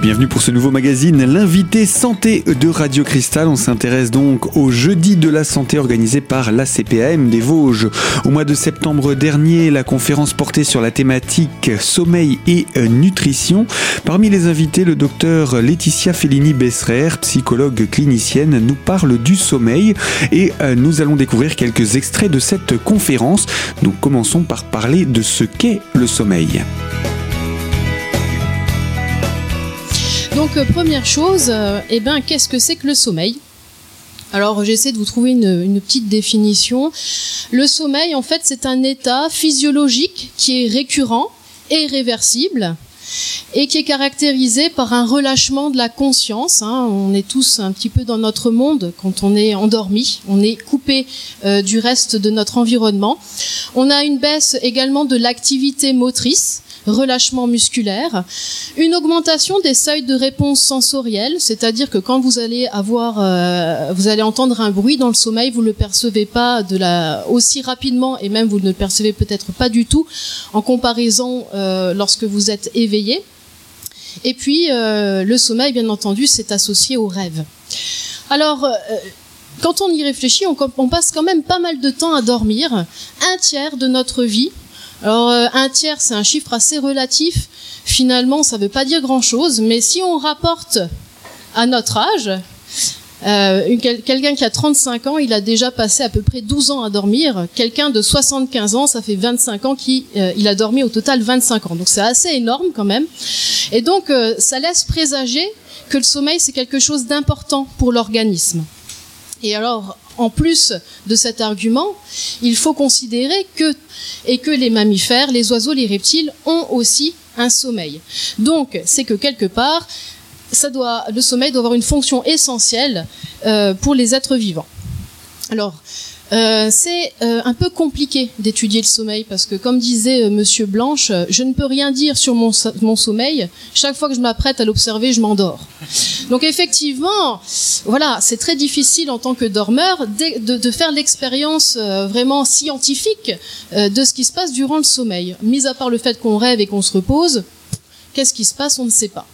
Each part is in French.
Bienvenue pour ce nouveau magazine, l'invité santé de Radio Cristal. On s'intéresse donc au jeudi de la santé organisé par la CPAM des Vosges. Au mois de septembre dernier, la conférence portait sur la thématique sommeil et nutrition. Parmi les invités, le docteur Laetitia Fellini-Besserer, psychologue clinicienne, nous parle du sommeil et euh, nous allons découvrir quelques extraits de cette conférence. Nous commençons par parler de ce qu'est le sommeil. Donc euh, première chose, euh, eh ben, qu'est-ce que c'est que le sommeil? Alors j'essaie de vous trouver une, petite définition. Le sommeil, en fait, c'est un état physiologique qui est récurrent et réversible et qui est caractérisé par un relâchement de la conscience. Hein. On est tous un petit peu dans notre monde quand on est endormi, on est coupé euh, du reste de notre environnement. On a une baisse également de l'activité motrice relâchement musculaire, une augmentation des seuils de réponse sensorielle, c'est-à-dire que quand vous allez avoir, euh, vous allez entendre un bruit dans le sommeil, vous ne le percevez pas de la aussi rapidement et même vous ne le percevez peut-être pas du tout en comparaison euh, lorsque vous êtes éveillé. Et puis euh, le sommeil, bien entendu, c'est associé au rêve. Alors quand on y réfléchit, on, on, passe quand même pas mal de temps à dormir. Un tiers de notre vie alors euh, un tiers, c'est un chiffre assez relatif. Finalement, ça ne veut pas dire grand-chose, mais si on rapporte à notre âge, euh, quelqu'un qui a 35 ans, il a déjà passé à peu près 12 ans à dormir. Quelqu'un de 75 ans, ça fait 25 ans qu'il euh, a dormi au total 25 ans. Donc c'est assez énorme quand même. Et donc ça laisse présager que le sommeil, c'est quelque chose d'important pour l'organisme. Et alors, en plus de cet argument, il faut considérer que, et que les mammifères, les oiseaux, les reptiles ont aussi un sommeil. Donc, c'est que quelque part, ça doit, le sommeil doit avoir une fonction essentielle euh, pour les êtres vivants. Alors, euh, c'est euh, un peu compliqué d'étudier le sommeil parce que, comme disait euh, Monsieur Blanche, je ne peux rien dire sur mon, mon sommeil. Chaque fois que je m'apprête à l'observer, je m'endors. Donc effectivement, voilà, c'est très difficile en tant que dormeur de, de, de faire l'expérience vraiment scientifique de ce qui se passe durant le sommeil. Mis à part le fait qu'on rêve et qu'on se repose, qu'est-ce qui se passe On ne sait pas.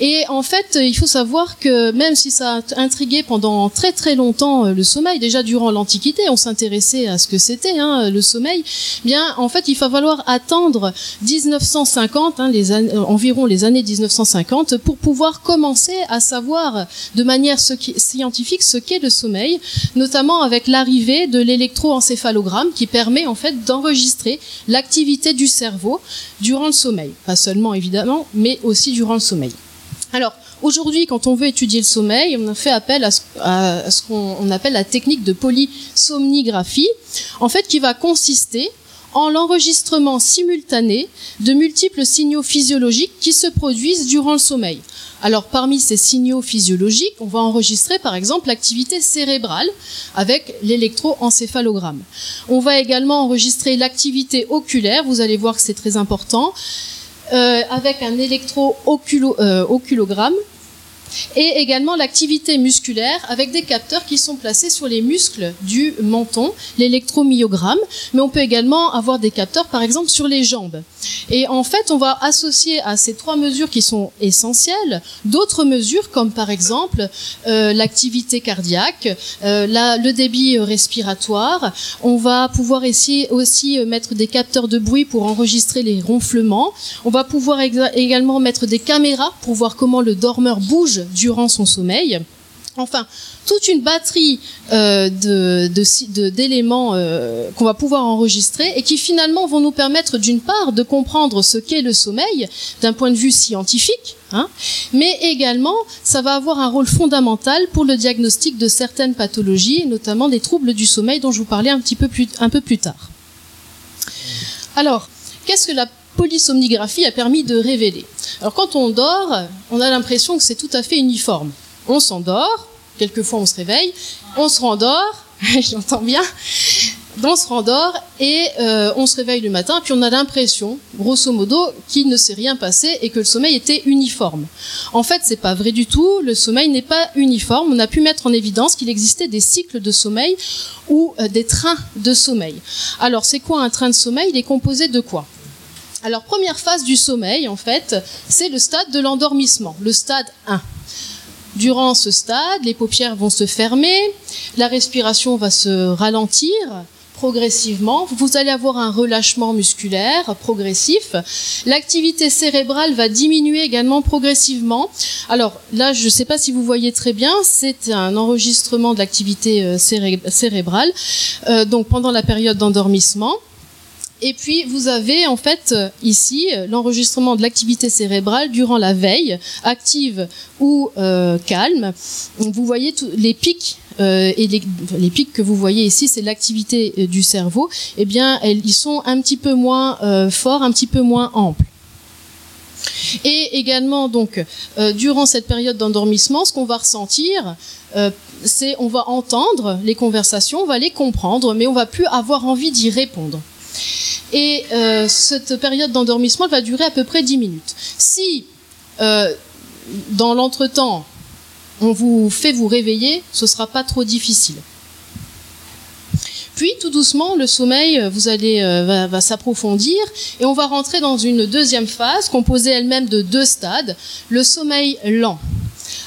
Et en fait, il faut savoir que même si ça a intrigué pendant très très longtemps euh, le sommeil, déjà durant l'Antiquité, on s'intéressait à ce que c'était hein, le sommeil. Bien, en fait, il va falloir attendre 1950, hein, euh, environ les années 1950, pour pouvoir commencer à savoir de manière scientifique ce qu'est le sommeil, notamment avec l'arrivée de l'électroencéphalogramme qui permet en fait d'enregistrer l'activité du cerveau durant le sommeil, pas seulement évidemment, mais aussi durant le sommeil. Alors, aujourd'hui, quand on veut étudier le sommeil, on fait appel à ce, qu'on appelle la technique de polysomnigraphie, en fait, qui va consister en l'enregistrement simultané de multiples signaux physiologiques qui se produisent durant le sommeil. Alors parmi ces signaux physiologiques, on va enregistrer par exemple l'activité cérébrale avec l'électroencéphalogramme. On va également enregistrer l'activité oculaire, vous allez voir que c'est très important, avec un électro-oculogramme et également l'activité musculaire avec des capteurs qui sont placés sur les muscles du menton, l'électromyogramme, mais on peut également avoir des capteurs par exemple sur les jambes. Et en fait, on va associer à ces trois mesures qui sont essentielles d'autres mesures comme par exemple euh, l'activité cardiaque, euh, le débit respiratoire. On va pouvoir essayer aussi euh, mettre des capteurs de bruit pour enregistrer les ronflements. On va pouvoir également mettre des caméras pour voir comment le dormeur bouge durant son sommeil. Enfin, toute une batterie euh, d'éléments euh, qu'on va pouvoir enregistrer et qui finalement vont nous permettre d'une part de comprendre ce qu'est le sommeil d'un point de vue scientifique, hein, mais également ça va avoir un rôle fondamental pour le diagnostic de certaines pathologies, notamment des troubles du sommeil dont je vous parlais un petit peu plus, un peu plus tard. Alors, qu'est-ce que la polysomnigraphie a permis de révéler Alors quand on dort, on a l'impression que c'est tout à fait uniforme on s'endort, quelquefois on se réveille, on se rendort, j'entends bien, on se rendort et euh, on se réveille le matin, puis on a l'impression, grosso modo, qu'il ne s'est rien passé et que le sommeil était uniforme. En fait, c'est pas vrai du tout. Le sommeil n'est pas uniforme. On a pu mettre en évidence qu'il existait des cycles de sommeil ou euh, des trains de sommeil. Alors, c'est quoi un train de sommeil? Il est composé de quoi? Alors, première phase du sommeil, en fait, c'est le stade de l'endormissement, le stade 1. Durant ce stade, les paupières vont se fermer, la respiration va se ralentir progressivement. Vous allez avoir un relâchement musculaire progressif. L'activité cérébrale va diminuer également progressivement. Alors là, je ne sais pas si vous voyez très bien, c'est un enregistrement de l'activité euh, cérébrale. Euh, donc pendant la période d'endormissement. Et puis vous avez en fait euh, ici euh, l'enregistrement de l'activité cérébrale durant la veille, active ou euh, calme. Vous voyez les pics et les, pics que vous voyez ici, c'est l'activité du cerveau. Eh bien, ils sont un petit peu moins forts, un petit peu moins amples. Et également, donc, durant cette période d'endormissement, ce qu'on va ressentir, c'est on va entendre les conversations, on va les comprendre, mais on va plus avoir envie d'y répondre. Et euh, cette période d'endormissement va durer à peu près 10 minutes. Si euh, dans l'entretemps, on vous fait vous réveiller, ce ne sera pas trop difficile. Puis tout doucement, le sommeil euh, va s'approfondir et on va rentrer dans une deuxième phase composée elle-même de deux stades, le sommeil lent.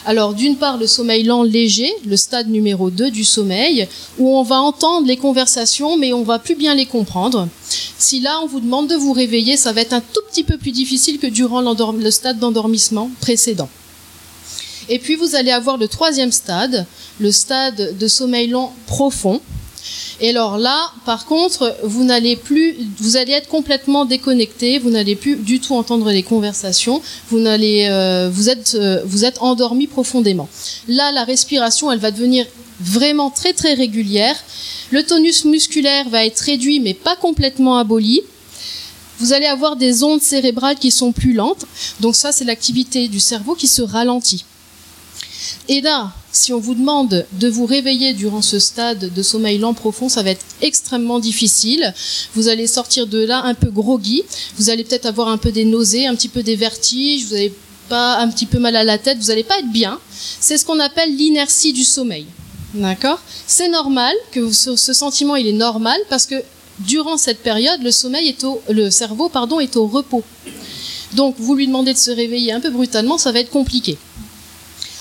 Alors d'une part le sommeil lent léger, le stade numéro 2 du sommeil, où on va entendre les conversations mais on va plus bien les comprendre. Si là on vous demande de vous réveiller, ça va être un tout petit peu plus difficile que durant le stade d'endormissement précédent. Et puis vous allez avoir le troisième stade, le stade de sommeil lent profond, et alors là, par contre, vous n'allez plus, vous allez être complètement déconnecté, vous n'allez plus du tout entendre les conversations, vous n'allez, euh, vous êtes, euh, vous êtes endormi profondément. Là, la respiration, elle va devenir vraiment très très régulière. Le tonus musculaire va être réduit, mais pas complètement aboli. Vous allez avoir des ondes cérébrales qui sont plus lentes. Donc ça, c'est l'activité du cerveau qui se ralentit. Et là, si on vous demande de vous réveiller durant ce stade de sommeil lent profond, ça va être extrêmement difficile. Vous allez sortir de là un peu groggy. Vous allez peut-être avoir un peu des nausées, un petit peu des vertiges. Vous n'allez pas un petit peu mal à la tête. Vous n'allez pas être bien. C'est ce qu'on appelle l'inertie du sommeil. D'accord? C'est normal que ce, sentiment, il est normal parce que durant cette période, le sommeil est au, le cerveau, pardon, est au repos. Donc, vous lui demandez de se réveiller un peu brutalement, ça va être compliqué.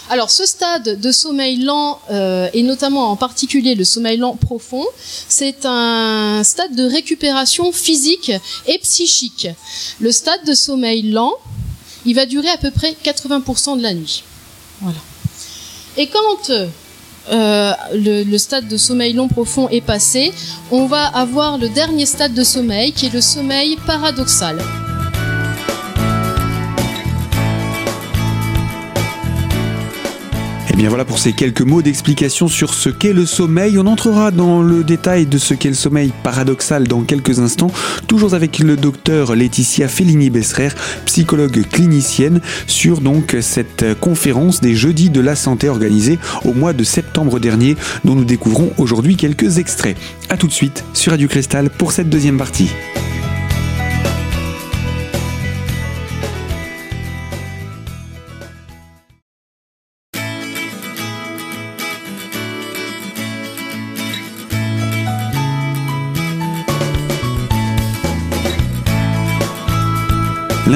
Alors ce stade de sommeil lent, euh, et notamment en particulier le sommeil lent profond, c'est un stade de récupération physique et psychique. Le stade de sommeil lent, il va durer à peu près 80% de la nuit. Voilà. Et quand euh, le, le, stade de sommeil long profond est passé, on va avoir le dernier stade de sommeil qui est le sommeil paradoxal. Eh bien voilà pour ces quelques mots d'explication sur ce qu'est le sommeil. On entrera dans le détail de ce qu'est le sommeil paradoxal dans quelques instants, toujours avec le docteur Laetitia Fellini-Besserer, psychologue clinicienne, sur donc cette conférence des jeudis de la santé organisée au mois de septembre dernier, dont nous découvrons aujourd'hui quelques extraits. A tout de suite sur Radio Cristal pour cette deuxième partie.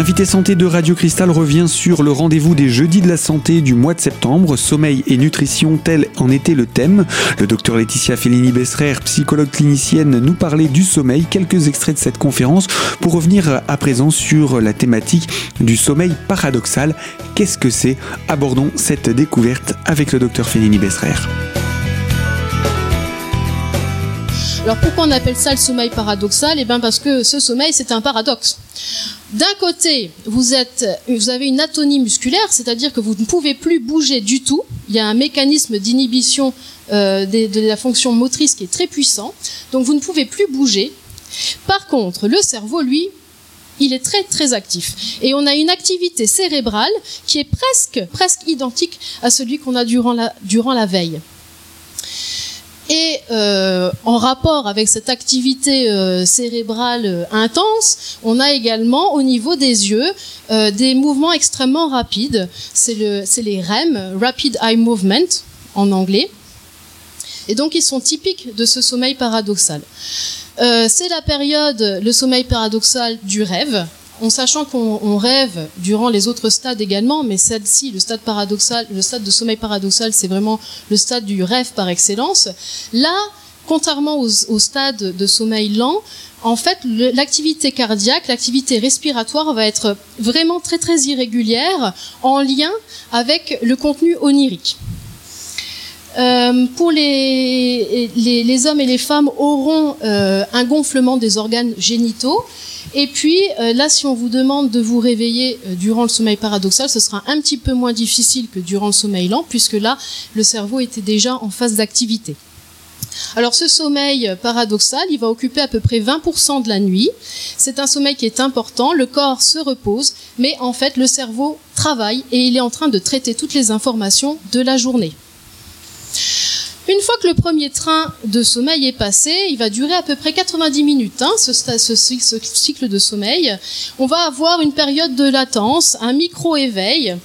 L'invité santé de Radio Cristal revient sur le rendez-vous des jeudis de la santé du mois de septembre, sommeil et nutrition, tel en était le thème. Le docteur Laetitia Fellini-Besserer, psychologue clinicienne, nous parlait du sommeil, quelques extraits de cette conférence pour revenir à présent sur la thématique du sommeil paradoxal. Qu'est-ce que c'est? Abordons cette découverte avec le docteur Fellini-Besserer. Alors pourquoi on appelle ça le sommeil paradoxal? Eh bien parce que ce sommeil c'est un paradoxe. D'un côté, vous, avez une atonie musculaire, c'est-à-dire que vous ne pouvez plus bouger du tout. Il y a un mécanisme d'inhibition euh, de, la fonction motrice qui est très puissant. Donc vous ne pouvez plus bouger. Par contre, le cerveau, lui, il est très très actif. Et on a une activité cérébrale qui est presque, identique à celui qu'on a durant la veille. Et euh, en rapport avec cette activité euh, cérébrale euh, intense, on a également au niveau des yeux des mouvements extrêmement rapides. C'est les REM, Rapid Eye Movement en anglais. Et donc ils sont typiques de ce sommeil paradoxal. c'est la période, le sommeil paradoxal du rêve, en sachant qu'on rêve durant les autres stades également, mais celle-ci, le stade paradoxal, le stade de sommeil paradoxal, c'est vraiment le stade du rêve par excellence. Là, contrairement au stade de sommeil lent, en fait, l'activité cardiaque, l'activité respiratoire va être vraiment très très irrégulière en lien avec le contenu onirique. Euh, pour les, les, hommes et les femmes auront euh, un gonflement des organes génitaux. Et puis euh, là, si on vous demande de vous réveiller durant le sommeil paradoxal, ce sera un petit peu moins difficile que durant le sommeil lent, puisque là, le cerveau était déjà en phase d'activité. Alors ce sommeil paradoxal, il va occuper à peu près 20% de la nuit. C'est un sommeil qui est important, le corps se repose, mais en fait le cerveau travaille et il est en train de traiter toutes les informations de la journée. Une fois que le premier train de sommeil est passé, il va durer à peu près 90 minutes, hein, ce, cycle de sommeil. On va avoir une période de latence, un micro-éveil,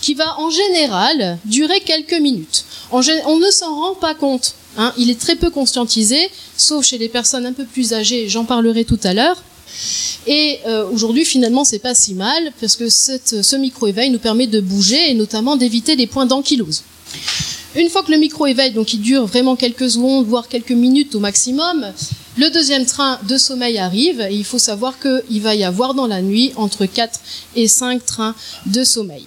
qui va en général durer quelques minutes. on ne s'en rend pas compte. Hein. il est très peu conscientisé, sauf chez les personnes un peu plus âgées, j'en parlerai tout à l'heure. Et euh, aujourd'hui, finalement, c'est pas si mal, parce que ce micro-éveil nous permet de bouger et notamment d'éviter les points d'ankylose. Une fois que le micro-éveil, donc il dure vraiment quelques secondes, voire quelques minutes au maximum, le deuxième train de sommeil arrive et il faut savoir qu'il va y avoir dans la nuit entre 4 et 5 trains de sommeil.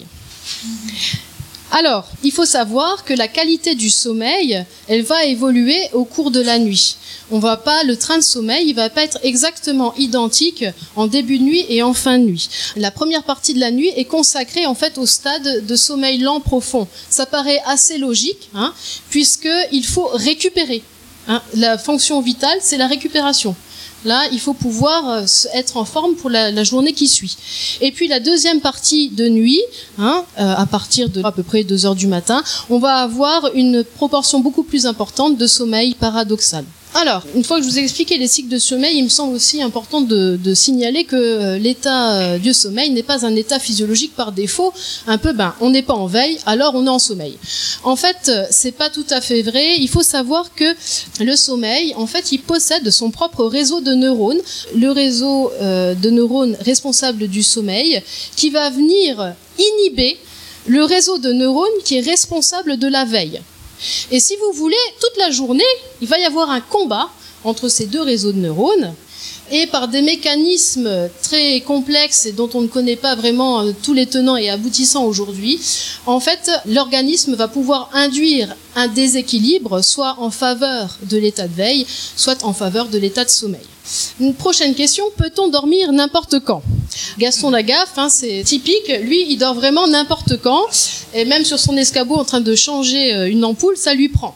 Alors, il faut savoir que la qualité du sommeil, elle va évoluer au cours de la nuit. On va pas, le train de sommeil, il va pas être exactement identique en début de nuit et en fin de nuit. La première partie de la nuit est consacrée en fait au stade de sommeil lent profond. Ça paraît assez logique, hein, puisqu'il faut récupérer. Hein. La fonction vitale, c'est la récupération. Là, il faut pouvoir euh, être en forme pour la, journée qui suit. Et puis la deuxième partie de nuit, hein, euh, à partir de à peu près 2 heures du matin, on va avoir une proportion beaucoup plus importante de sommeil paradoxal. Alors, une fois que je vous ai expliqué les cycles de sommeil, il me semble aussi important de, signaler que euh, l'état euh, du sommeil n'est pas un état physiologique par défaut. Un peu, ben, on n'est pas en veille, alors on est en sommeil. En fait, euh, c'est pas tout à fait vrai. Il faut savoir que le sommeil, en fait, il possède son propre réseau de neurones, le réseau de neurones responsable du sommeil, qui va venir inhiber le réseau de neurones qui est responsable de la veille. Et si vous voulez, toute la journée, il va y avoir un combat entre ces deux réseaux de neurones. Et par des mécanismes très complexes et dont on ne connaît pas vraiment euh, tous les tenants et aboutissants aujourd'hui, en fait, l'organisme va pouvoir induire un déséquilibre, soit en faveur de l'état de veille, soit en faveur de l'état de sommeil. Une prochaine question, peut-on dormir n'importe quand? Gaston Lagaffe, hein, c'est typique, lui, il dort vraiment n'importe quand, et même sur son escabeau en train de changer euh, une ampoule, ça lui prend.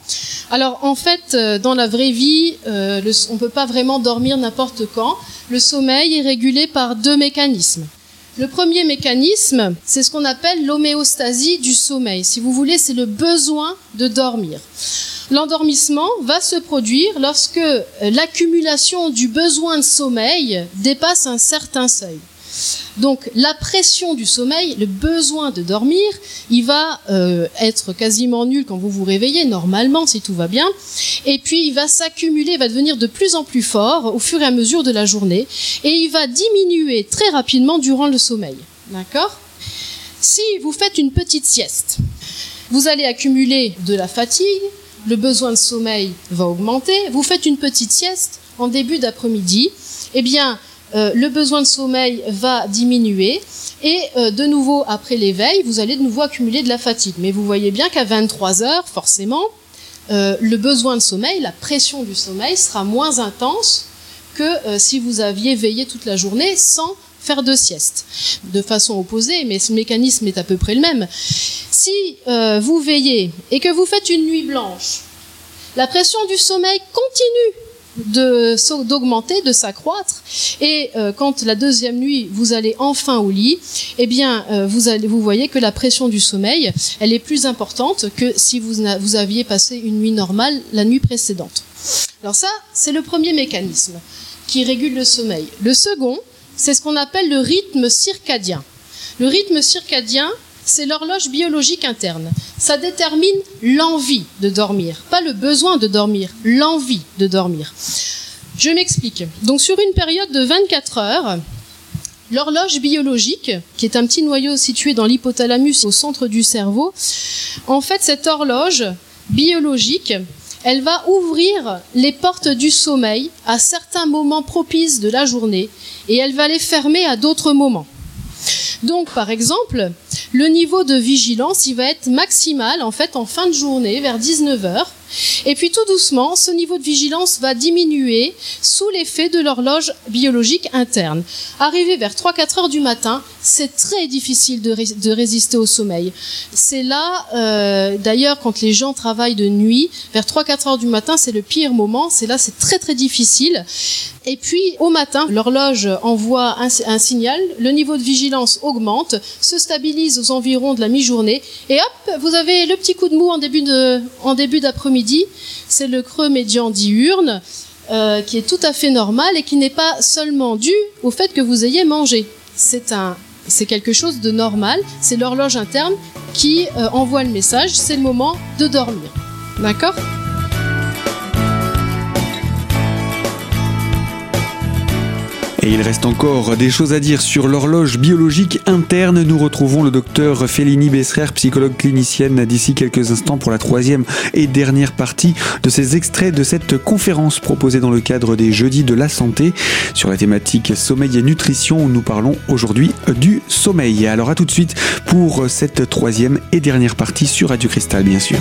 Alors en fait, euh, dans la vraie vie, euh, on ne peut pas vraiment dormir n'importe quand. Le sommeil est régulé par deux mécanismes. Le premier mécanisme, c'est ce qu'on appelle l'homéostasie du sommeil. Si vous voulez, c'est le besoin de dormir. L'endormissement va se produire lorsque euh, l'accumulation du besoin de sommeil dépasse un certain seuil. Donc la pression du sommeil, le besoin de dormir, il va euh, être quasiment nul quand vous vous réveillez, normalement si tout va bien, et puis il va s'accumuler, va devenir de plus en plus fort au fur et à mesure de la journée, et il va diminuer très rapidement durant le sommeil. D'accord? Si vous faites une petite sieste, vous allez accumuler de la fatigue, le besoin de sommeil va augmenter, vous faites une petite sieste en début d'après-midi, eh bien, euh, le besoin de sommeil va diminuer et euh, de nouveau après l'éveil, vous allez de nouveau accumuler de la fatigue. Mais vous voyez bien qu'à 23 heures, forcément, euh, le besoin de sommeil, la pression du sommeil sera moins intense que si vous aviez veillé toute la journée sans faire de sieste. De façon opposée, mais ce mécanisme est à peu près le même. Si euh, vous veillez et que vous faites une nuit blanche, la pression du sommeil continue d'augmenter, de, s'accroître. Et euh, quand la deuxième nuit, vous allez enfin au lit, eh bien, euh, vous, voyez que la pression du sommeil, elle est plus importante que si vous, vous aviez passé une nuit normale la nuit précédente. Alors ça, c'est le premier mécanisme qui régule le sommeil. Le second, c'est ce qu'on appelle le rythme circadien. Le rythme circadien, c'est l'horloge biologique interne. Ça détermine l'envie de dormir, pas le besoin de dormir, l'envie de dormir. Je m'explique. Donc sur une période de 24 heures, L'horloge biologique, qui est un petit noyau situé dans l'hypothalamus au centre du cerveau, en fait, cette horloge biologique, elle va ouvrir les portes du sommeil à certains moments propices de la journée et elle va les fermer à d'autres moments. Donc, par exemple, le niveau de vigilance, il va être maximal en fait en fin de journée vers 19h. Et puis tout doucement, ce niveau de vigilance va diminuer sous l'effet de l'horloge biologique interne. Arrivé vers 3-4 heures du matin, c'est très difficile de, résister au sommeil. C'est là, euh, d'ailleurs, quand les gens travaillent de nuit, vers 3-4 heures du matin, c'est le pire moment. C'est là, c'est très très difficile. Et puis au matin, l'horloge envoie un, signal, le niveau de vigilance augmente, se stabilise aux environs de la mi-journée, et hop, vous avez le petit coup de mou en début d'après-midi. C'est le creux médian diurne. Euh, qui est tout à fait normal et qui n'est pas seulement dû au fait que vous ayez mangé. C'est quelque chose de normal. C'est l'horloge interne qui euh, envoie le message. C'est le moment de dormir. D'accord? Et il reste encore des choses à dire sur l'horloge biologique interne. Nous retrouvons le docteur Félini Besserer, psychologue clinicienne, d'ici quelques instants pour la troisième et dernière partie de ces extraits de cette conférence proposée dans le cadre des Jeudis de la Santé sur la thématique sommeil et nutrition où nous parlons aujourd'hui du sommeil. Alors à tout de suite pour cette troisième et dernière partie sur Radio Cristal, bien sûr.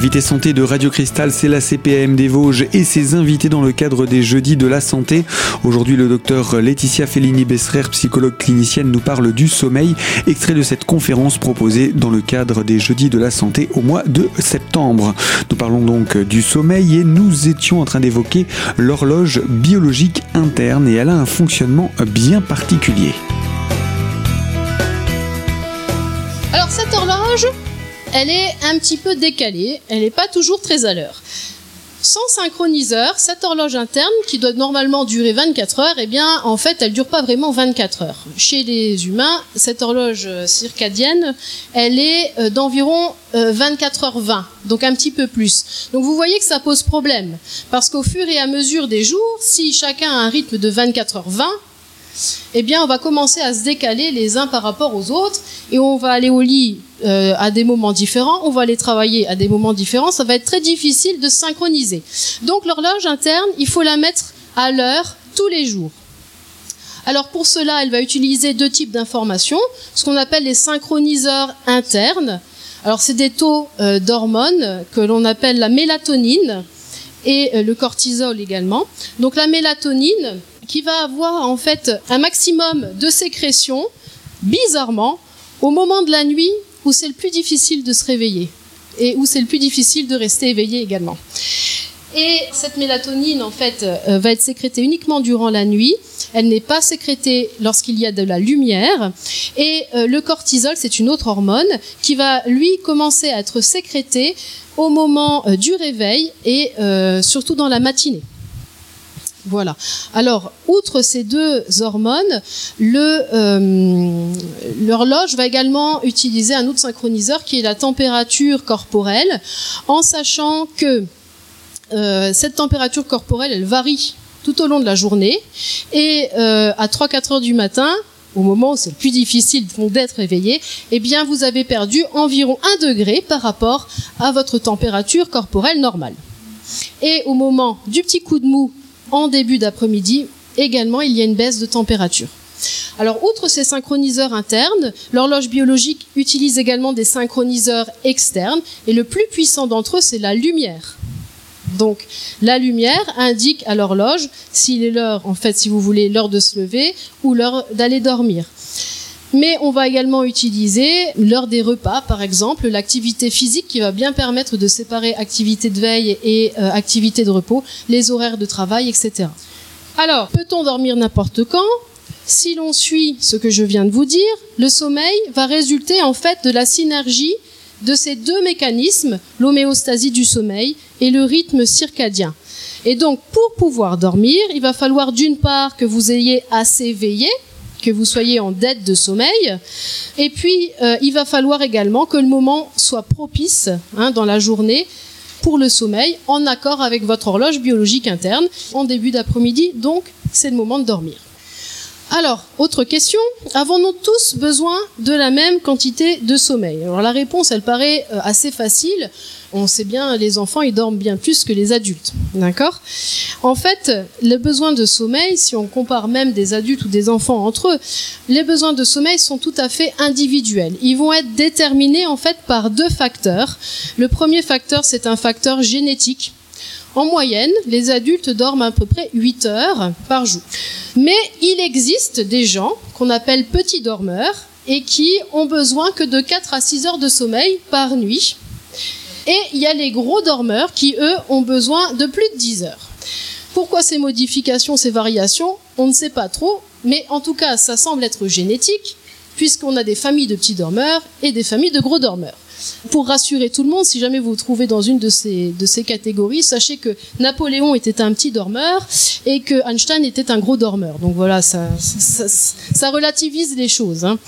L'invité santé de Radio Cristal, c'est la CPAM des Vosges et ses invités dans le cadre des Jeudis de la Santé. Aujourd'hui, le docteur Laetitia Fellini-Besserer, psychologue clinicienne, nous parle du sommeil, extrait de cette conférence proposée dans le cadre des Jeudis de la Santé au mois de septembre. Nous parlons donc du sommeil et nous étions en train d'évoquer l'horloge biologique interne et elle a un fonctionnement bien particulier. Alors cette horloge, elle est un petit peu décalée, elle n'est pas toujours très à l'heure. Sans synchroniseur, cette horloge interne, qui doit normalement durer 24 heures, eh bien, en fait, elle dure pas vraiment 24 heures. Chez les humains, cette horloge circadienne, elle est d'environ 24 heures 20, donc un petit peu plus. Donc vous voyez que ça pose problème, parce qu'au fur et à mesure des jours, si chacun a un rythme de 24 heures 20, eh bien, on va commencer à se décaler les uns par rapport aux autres et on va aller au lit euh, à des moments différents, on va aller travailler à des moments différents. Ça va être très difficile de synchroniser. Donc, l'horloge interne, il faut la mettre à l'heure tous les jours. Alors pour cela, elle va utiliser deux types d'informations, ce qu'on appelle les synchroniseurs internes. Alors c'est des taux euh, d'hormones que l'on appelle la mélatonine et euh, le cortisol également. Donc la mélatonine, qui va avoir en fait un maximum de sécrétion, bizarrement, au moment de la nuit où c'est le plus difficile de se réveiller et où c'est le plus difficile de rester éveillé également. Et cette mélatonine, en fait, euh, va être sécrétée uniquement durant la nuit. Elle n'est pas sécrétée lorsqu'il y a de la lumière. Et euh, le cortisol, c'est une autre hormone qui va, lui, commencer à être sécrété au moment euh, du réveil et surtout dans la matinée. Voilà. Alors, outre ces deux hormones, l'horloge va également utiliser un autre synchroniseur qui est la température corporelle, en sachant que euh, cette température corporelle, elle varie tout au long de la journée, et euh, à 3-4 heures du matin, au moment où c'est le plus difficile d'être éveillé, eh bien, vous avez perdu environ 1 degré par rapport à votre température corporelle normale. Et au moment du petit coup de mou en début d'après-midi, également, il y a une baisse de température. Alors, outre ces synchroniseurs internes, l'horloge biologique utilise également des synchroniseurs externes, et le plus puissant d'entre eux, c'est la lumière. Donc, la lumière indique à l'horloge s'il est l'heure, en fait, si vous voulez, l'heure de se lever ou l'heure d'aller dormir. Mais on va également utiliser l'heure des repas, par exemple, l'activité physique qui va bien permettre de séparer activité de veille et euh, activité de repos, les horaires de travail, etc. Alors, peut-on dormir n'importe quand? Si l'on suit ce que je viens de vous dire, le sommeil va résulter en fait de la synergie de ces deux mécanismes, l'homéostasie du sommeil et le rythme circadien. Et donc, pour pouvoir dormir, il va falloir d'une part que vous ayez assez veillé, que vous soyez en dette de sommeil. Et puis, euh, il va falloir également que le moment soit propice hein, dans la journée pour le sommeil, en accord avec votre horloge biologique interne, en début d'après-midi. Donc, c'est le moment de dormir. Alors, autre question, avons-nous tous besoin de la même quantité de sommeil? Alors la réponse, elle paraît euh, assez facile. On sait bien, les enfants, ils dorment bien plus que les adultes. D'accord? En fait, les besoins de sommeil, si on compare même des adultes ou des enfants entre eux, les besoins de sommeil sont tout à fait individuels. Ils vont être déterminés en fait par deux facteurs. Le premier facteur, c'est un facteur génétique. En moyenne, les adultes dorment à peu près 8 heures par jour. Mais il existe des gens qu'on appelle petits dormeurs et qui ont besoin que de 4 à 6 heures de sommeil par nuit. Et il y a les gros dormeurs qui, eux, ont besoin de plus de 10 heures. Pourquoi ces modifications, ces variations On ne sait pas trop, mais en tout cas, ça semble être génétique, puisqu'on a des familles de petits dormeurs et des familles de gros dormeurs. Pour rassurer tout le monde, si jamais vous vous trouvez dans une de ces, de ces catégories, sachez que Napoléon était un petit dormeur et que Einstein était un gros dormeur. Donc voilà, ça, ça, relativise les choses. Hein.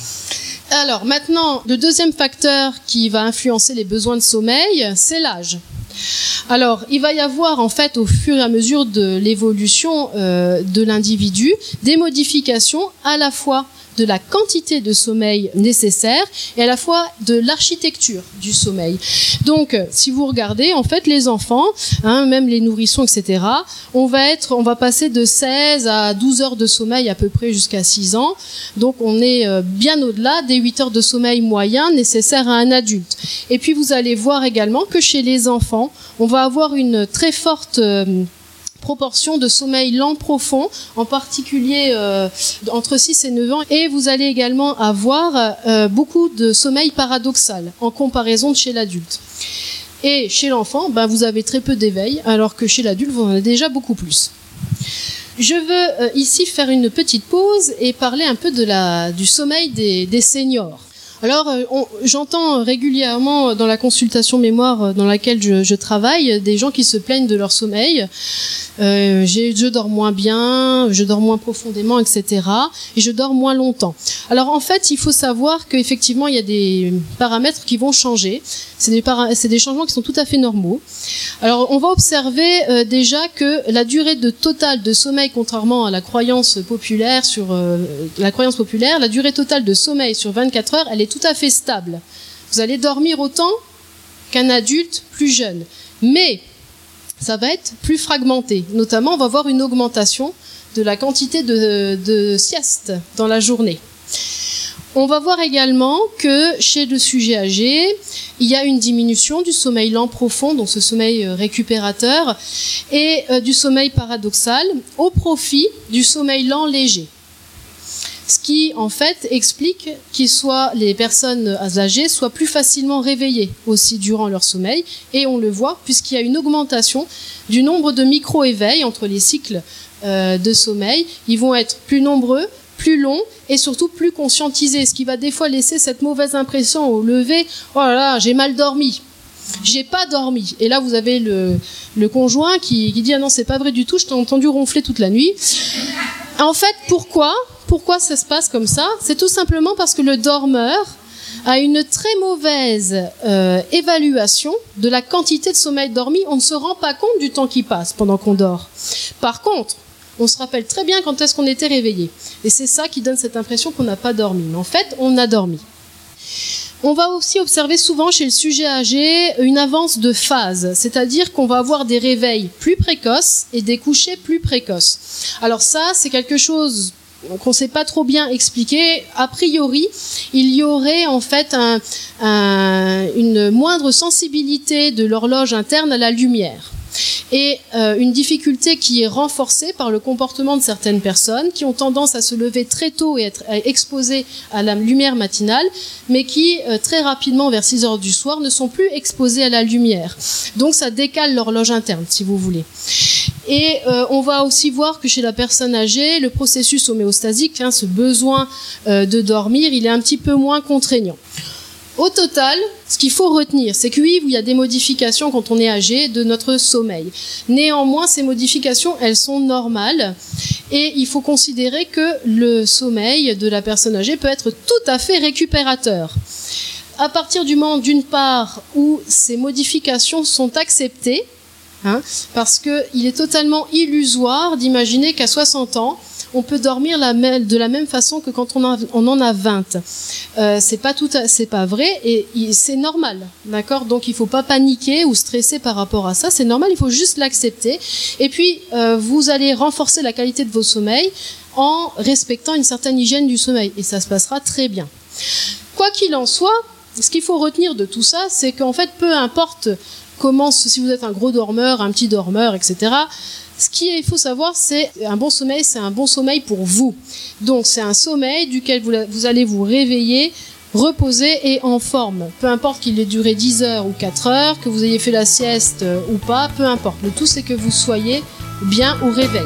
Alors maintenant, le deuxième facteur qui va influencer les besoins de sommeil, c'est l'âge. Alors, il va y avoir en fait au fur et à mesure de l'évolution euh, de l'individu des modifications à la fois de la quantité de sommeil nécessaire et à la fois de l'architecture du sommeil. Donc, si vous regardez, en fait, les enfants, hein, même les nourrissons, etc., on va être, on va passer de 16 à 12 heures de sommeil à peu près jusqu'à 6 ans. Donc, on est euh, bien au-delà des 8 heures de sommeil moyen nécessaires à un adulte. Et puis, vous allez voir également que chez les enfants, on va avoir une très forte euh, proportion de sommeil lent profond, en particulier euh, entre 6 et 9 ans. Et vous allez également avoir euh, beaucoup de sommeil paradoxal en comparaison de chez l'adulte. Et chez l'enfant, ben, vous avez très peu d'éveil, alors que chez l'adulte, vous en avez déjà beaucoup plus. Je veux euh, ici faire une petite pause et parler un peu de la, du sommeil des, des seniors. Alors, euh, j'entends régulièrement dans la consultation mémoire euh, dans laquelle je, travaille des gens qui se plaignent de leur sommeil. Euh, je dors moins bien, je dors moins profondément, etc. Et je dors moins longtemps. Alors en fait, il faut savoir qu'effectivement, il y a des paramètres qui vont changer. C'est des, des, changements qui sont tout à fait normaux. Alors on va observer euh, déjà que la durée totale de sommeil, contrairement à la croyance populaire sur la croyance populaire, la durée totale de sommeil sur 24 heures, elle est tout à fait stable. Vous allez dormir autant qu'un adulte plus jeune. Mais ça va être plus fragmenté. Notamment, on va voir une augmentation de la quantité de, de siestes dans la journée. On va voir également que chez le sujet âgé, il y a une diminution du sommeil lent profond, donc ce sommeil euh, récupérateur, et euh, du sommeil paradoxal au profit du sommeil lent léger ce qui en fait explique qu'ils soient les personnes âgées soient plus facilement réveillées aussi durant leur sommeil et on le voit puisqu'il y a une augmentation du nombre de micro-éveils entre les cycles euh, de sommeil. Ils vont être plus nombreux, plus longs et surtout plus conscientisés, ce qui va des fois laisser cette mauvaise impression au lever. Oh là là, j'ai mal dormi. J'ai pas dormi. Et là, vous avez le, conjoint qui, qui dit ah non, c'est pas vrai du tout. Je t'ai entendu ronfler toute la nuit. En fait, pourquoi pourquoi ça se passe comme ça? C'est tout simplement parce que le dormeur a une très mauvaise euh, évaluation de la quantité de sommeil dormi. On ne se rend pas compte du temps qui passe pendant qu'on dort. Par contre, on se rappelle très bien quand est-ce qu'on était réveillé. Et c'est ça qui donne cette impression qu'on n'a pas dormi. Mais en fait, on a dormi. On va aussi observer souvent chez le sujet âgé une avance de phase, c'est-à-dire qu'on va avoir des réveils plus précoces et des couchers plus précoces. Alors ça, c'est quelque chose qu'on ne sait pas trop bien expliquer. A priori, il y aurait en fait une moindre sensibilité de l'horloge interne à la lumière et euh, une difficulté qui est renforcée par le comportement de certaines personnes qui ont tendance à se lever très tôt et être exposées à la lumière matinale, mais qui euh, très rapidement, vers 6 heures du soir, ne sont plus exposées à la lumière. Donc ça décale l'horloge interne, si vous voulez. Et euh, on va aussi voir que chez la personne âgée, le processus homéostasique, hein, ce besoin de dormir, il est un petit peu moins contraignant. Au total, ce qu'il faut retenir, c'est que oui, il y a des modifications quand on est âgé de notre sommeil. Néanmoins, ces modifications, elles sont normales et il faut considérer que le sommeil de la personne âgée peut être tout à fait récupérateur. À partir du moment, d'une part, où ces modifications sont acceptées, hein, parce qu'il est totalement illusoire d'imaginer qu'à 60 ans, on peut dormir de la même façon que quand on, en a 20. Euh, c'est pas tout, c'est pas vrai et c'est normal, d'accord? Donc il faut pas paniquer ou stresser par rapport à ça. C'est normal, il faut juste l'accepter. Et puis euh, vous allez renforcer la qualité de vos sommeils en respectant une certaine hygiène du sommeil et ça se passera très bien. Quoi qu'il en soit, ce qu'il faut retenir de tout ça, c'est qu'en fait, peu importe comment, si vous êtes un gros dormeur, un petit dormeur, etc., ce qu'il faut savoir, c'est un bon sommeil, c'est un bon sommeil pour vous. Donc c'est un sommeil duquel vous, allez vous réveiller reposer et en forme. Peu importe qu'il ait duré 10 heures ou 4 heures, que vous ayez fait la sieste ou pas, peu importe. Le tout c'est que vous soyez bien au réveil.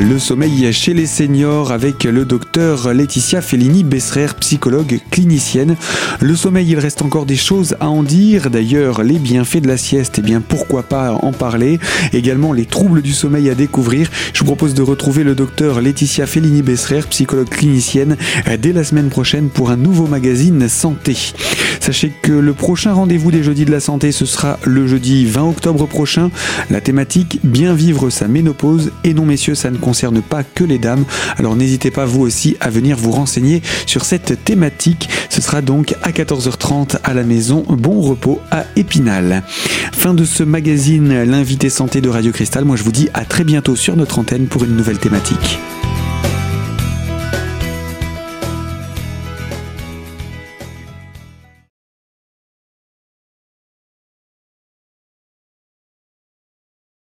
Le sommeil chez les seniors avec le docteur Laetitia Fellini-Besserer, psychologue clinicienne. Le sommeil, il reste encore des choses à en dire. D'ailleurs, les bienfaits de la sieste, eh bien pourquoi pas en parler? Également les troubles du sommeil à découvrir. Je vous propose de retrouver le docteur Laetitia Fellini-Besserer, psychologue clinicienne, dès la semaine prochaine pour un nouveau magazine santé. Sachez que le prochain rendez-vous des jeudis de la santé, ce sera le jeudi 20 octobre prochain. La thématique, bien vivre sa ménopause. Et non messieurs, ça ne concerne pas que les dames. Alors n'hésitez pas vous aussi à venir vous renseigner sur cette thématique. Ce sera donc à 14h30 à la maison Bon Repos à Épinal. Fin de ce magazine, l'invité santé de Radio Cristal. Moi je vous dis à très bientôt sur notre antenne pour une nouvelle thématique.